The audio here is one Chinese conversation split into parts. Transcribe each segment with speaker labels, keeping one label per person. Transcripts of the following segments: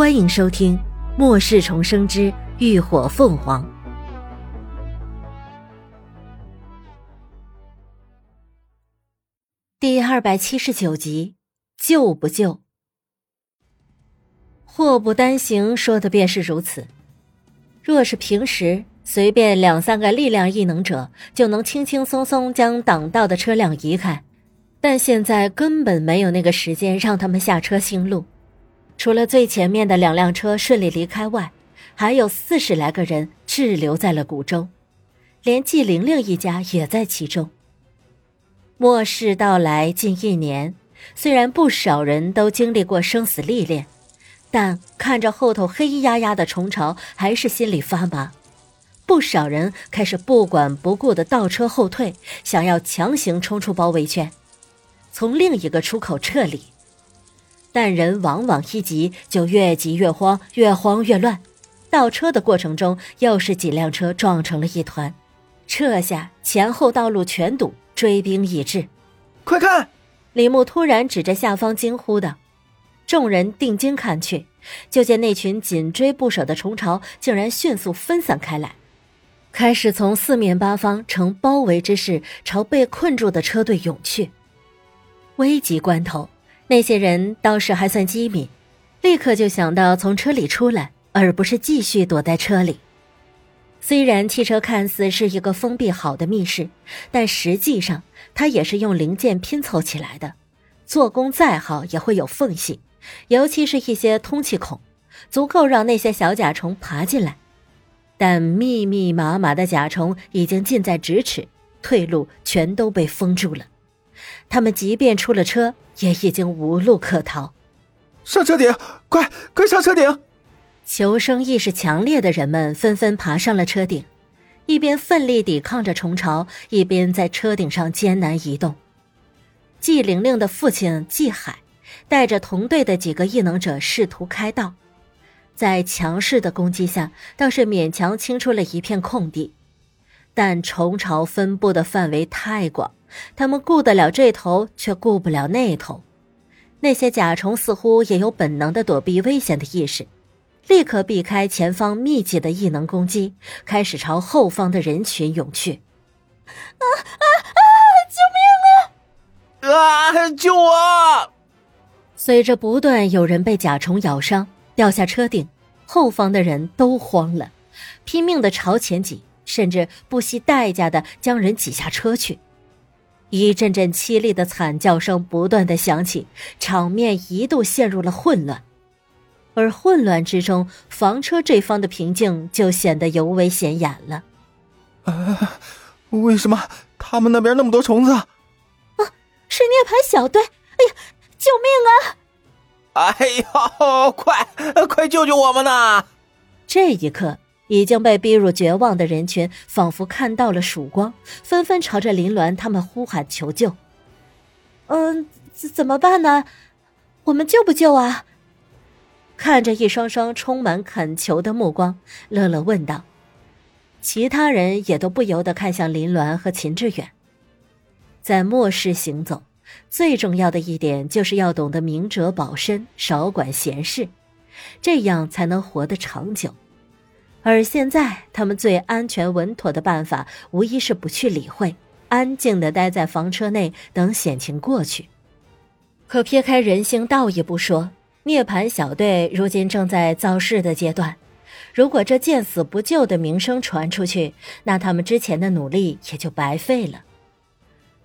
Speaker 1: 欢迎收听《末世重生之浴火凤凰》第二百七十九集，救不救？祸不单行，说的便是如此。若是平时，随便两三个力量异能者就能轻轻松松将挡道的车辆移开，但现在根本没有那个时间让他们下车行路。除了最前面的两辆车顺利离开外，还有四十来个人滞留在了谷中，连季玲玲一家也在其中。末世到来近一年，虽然不少人都经历过生死历练，但看着后头黑压压的虫巢，还是心里发麻。不少人开始不管不顾的倒车后退，想要强行冲出包围圈，从另一个出口撤离。但人往往一急就越急越慌，越慌越乱。倒车的过程中，又是几辆车撞成了一团，这下前后道路全堵，追兵已至。
Speaker 2: 快看！
Speaker 1: 李牧突然指着下方惊呼道。众人定睛看去，就见那群紧追不舍的虫巢竟然迅速分散开来，开始从四面八方呈包围之势朝被困住的车队涌去。危急关头。那些人倒是还算机敏，立刻就想到从车里出来，而不是继续躲在车里。虽然汽车看似是一个封闭好的密室，但实际上它也是用零件拼凑起来的，做工再好也会有缝隙，尤其是一些通气孔，足够让那些小甲虫爬进来。但密密麻麻的甲虫已经近在咫尺，退路全都被封住了。他们即便出了车，也已经无路可逃。
Speaker 2: 上车顶，快快上车顶！
Speaker 1: 求生意识强烈的人们纷纷爬上了车顶，一边奋力抵抗着虫巢，一边在车顶上艰难移动。季玲玲的父亲季海带着同队的几个异能者试图开道，在强势的攻击下，倒是勉强清出了一片空地，但虫巢分布的范围太广。他们顾得了这头，却顾不了那头。那些甲虫似乎也有本能的躲避危险的意识，立刻避开前方密集的异能攻击，开始朝后方的人群涌去。
Speaker 3: 啊啊啊！救
Speaker 2: 命啊！啊！救我！
Speaker 1: 随着不断有人被甲虫咬伤，掉下车顶，后方的人都慌了，拼命的朝前挤，甚至不惜代价的将人挤下车去。一阵阵凄厉的惨叫声不断的响起，场面一度陷入了混乱。而混乱之中，房车这方的平静就显得尤为显眼了。
Speaker 2: 啊，为什么他们那边那么多虫子？啊，
Speaker 3: 是涅槃小队！哎呀，救命
Speaker 2: 啊！哎呦，快快救救我们呐！
Speaker 1: 这一刻。已经被逼入绝望的人群，仿佛看到了曙光，纷纷朝着林鸾他们呼喊求救。
Speaker 3: 嗯，怎怎么办呢？我们救不救啊？
Speaker 1: 看着一双双充满恳求的目光，乐乐问道。其他人也都不由得看向林鸾和秦志远。在末世行走，最重要的一点就是要懂得明哲保身，少管闲事，这样才能活得长久。而现在，他们最安全稳妥的办法，无疑是不去理会，安静的待在房车内，等险情过去。可撇开人行道义不说，涅槃小队如今正在造势的阶段，如果这见死不救的名声传出去，那他们之前的努力也就白费了。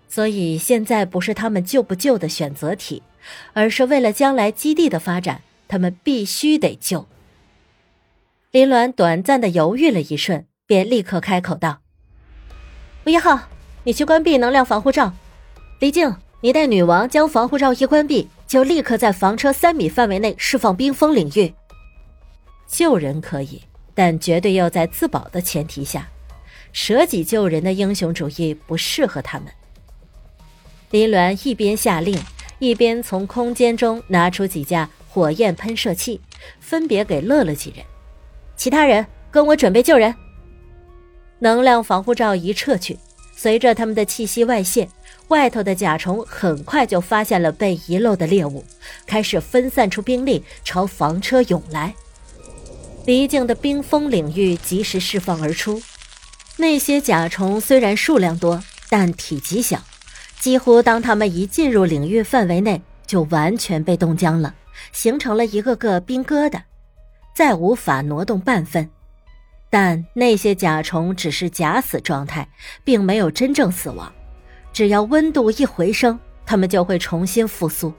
Speaker 1: 所以现在不是他们救不救的选择题，而是为了将来基地的发展，他们必须得救。林鸾短暂的犹豫了一瞬，便立刻开口道：“吴一号，你去关闭能量防护罩。李静，你带女王将防护罩一关闭，就立刻在房车三米范围内释放冰封领域。救人可以，但绝对要在自保的前提下。舍己救人的英雄主义不适合他们。”林鸾一边下令，一边从空间中拿出几架火焰喷射器，分别给乐乐几人。其他人跟我准备救人。能量防护罩一撤去，随着他们的气息外泄，外头的甲虫很快就发现了被遗漏的猎物，开始分散出兵力朝房车涌来。离境的冰封领域及时释放而出，那些甲虫虽然数量多，但体积小，几乎当他们一进入领域范围内，就完全被冻僵了，形成了一个个冰疙瘩，再无法挪动半分。但那些甲虫只是假死状态，并没有真正死亡。只要温度一回升，它们就会重新复苏。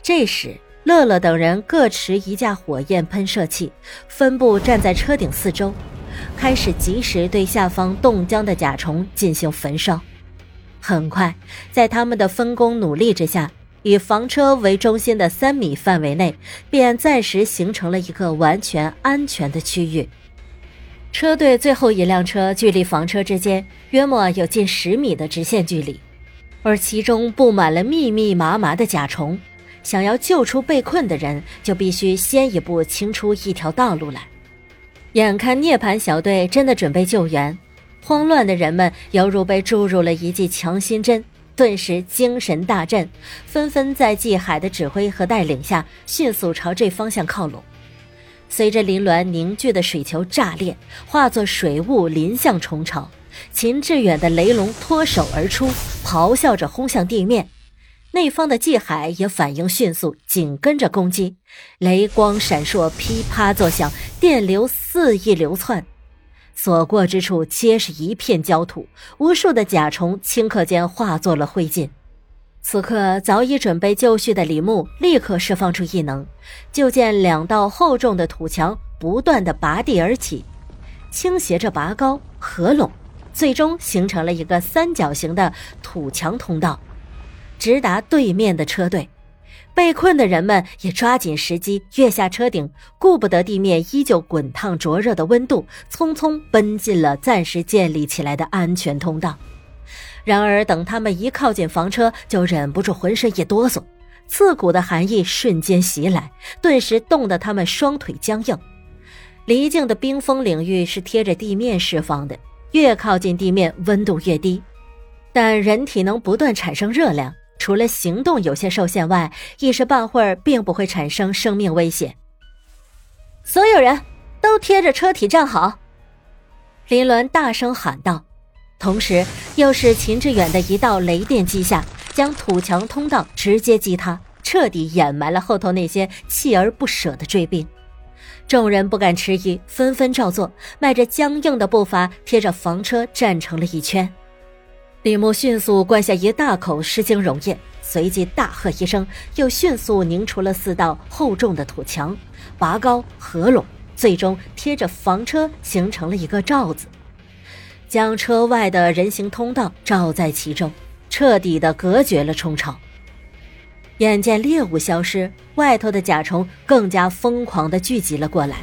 Speaker 1: 这时，乐乐等人各持一架火焰喷射器，分布站在车顶四周，开始及时对下方冻僵的甲虫进行焚烧。很快，在他们的分工努力之下，以房车为中心的三米范围内，便暂时形成了一个完全安全的区域。车队最后一辆车距离房车之间约莫有近十米的直线距离，而其中布满了密密麻麻的甲虫。想要救出被困的人，就必须先一步清出一条道路来。眼看涅槃小队真的准备救援，慌乱的人们犹如被注入了一剂强心针，顿时精神大振，纷纷在季海的指挥和带领下，迅速朝这方向靠拢。随着林峦凝聚的水球炸裂，化作水雾淋向虫巢。秦志远的雷龙脱手而出，咆哮着轰向地面。那方的季海也反应迅速，紧跟着攻击。雷光闪烁，噼啪作响，电流肆意流窜，所过之处皆是一片焦土。无数的甲虫顷刻间化作了灰烬。此刻，早已准备就绪的李牧立刻释放出异能，就见两道厚重的土墙不断的拔地而起，倾斜着拔高合拢，最终形成了一个三角形的土墙通道，直达对面的车队。被困的人们也抓紧时机跃下车顶，顾不得地面依旧滚烫灼热的温度，匆匆奔进了暂时建立起来的安全通道。然而，等他们一靠近房车，就忍不住浑身一哆嗦，刺骨的寒意瞬间袭来，顿时冻得他们双腿僵硬。离境的冰封领域是贴着地面释放的，越靠近地面，温度越低。但人体能不断产生热量，除了行动有些受限外，一时半会儿并不会产生生命危险。所有人都贴着车体站好！林伦大声喊道。同时，又是秦志远的一道雷电击下，将土墙通道直接击塌，彻底掩埋了后头那些锲而不舍的追兵。众人不敢迟疑，纷纷照做，迈着僵硬的步伐，贴着房车站成了一圈。李牧迅速灌下一大口湿精溶液，随即大喝一声，又迅速凝出了四道厚重的土墙，拔高合拢，最终贴着房车形成了一个罩子。将车外的人行通道罩在其中，彻底的隔绝了冲潮。眼见猎物消失，外头的甲虫更加疯狂的聚集了过来。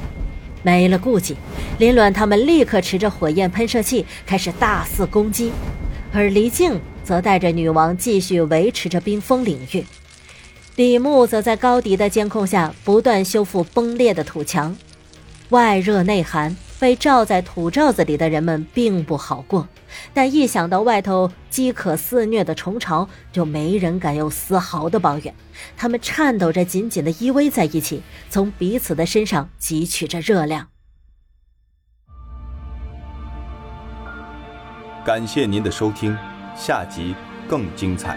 Speaker 1: 没了顾忌，林鸾他们立刻持着火焰喷射器开始大肆攻击，而黎静则带着女王继续维持着冰封领域。李牧则在高迪的监控下不断修复崩裂的土墙，外热内寒。被罩在土罩子里的人们并不好过，但一想到外头饥渴肆虐的虫巢，就没人敢有丝毫的抱怨。他们颤抖着，紧紧的依偎在一起，从彼此的身上汲取着热量。
Speaker 4: 感谢您的收听，下集更精彩。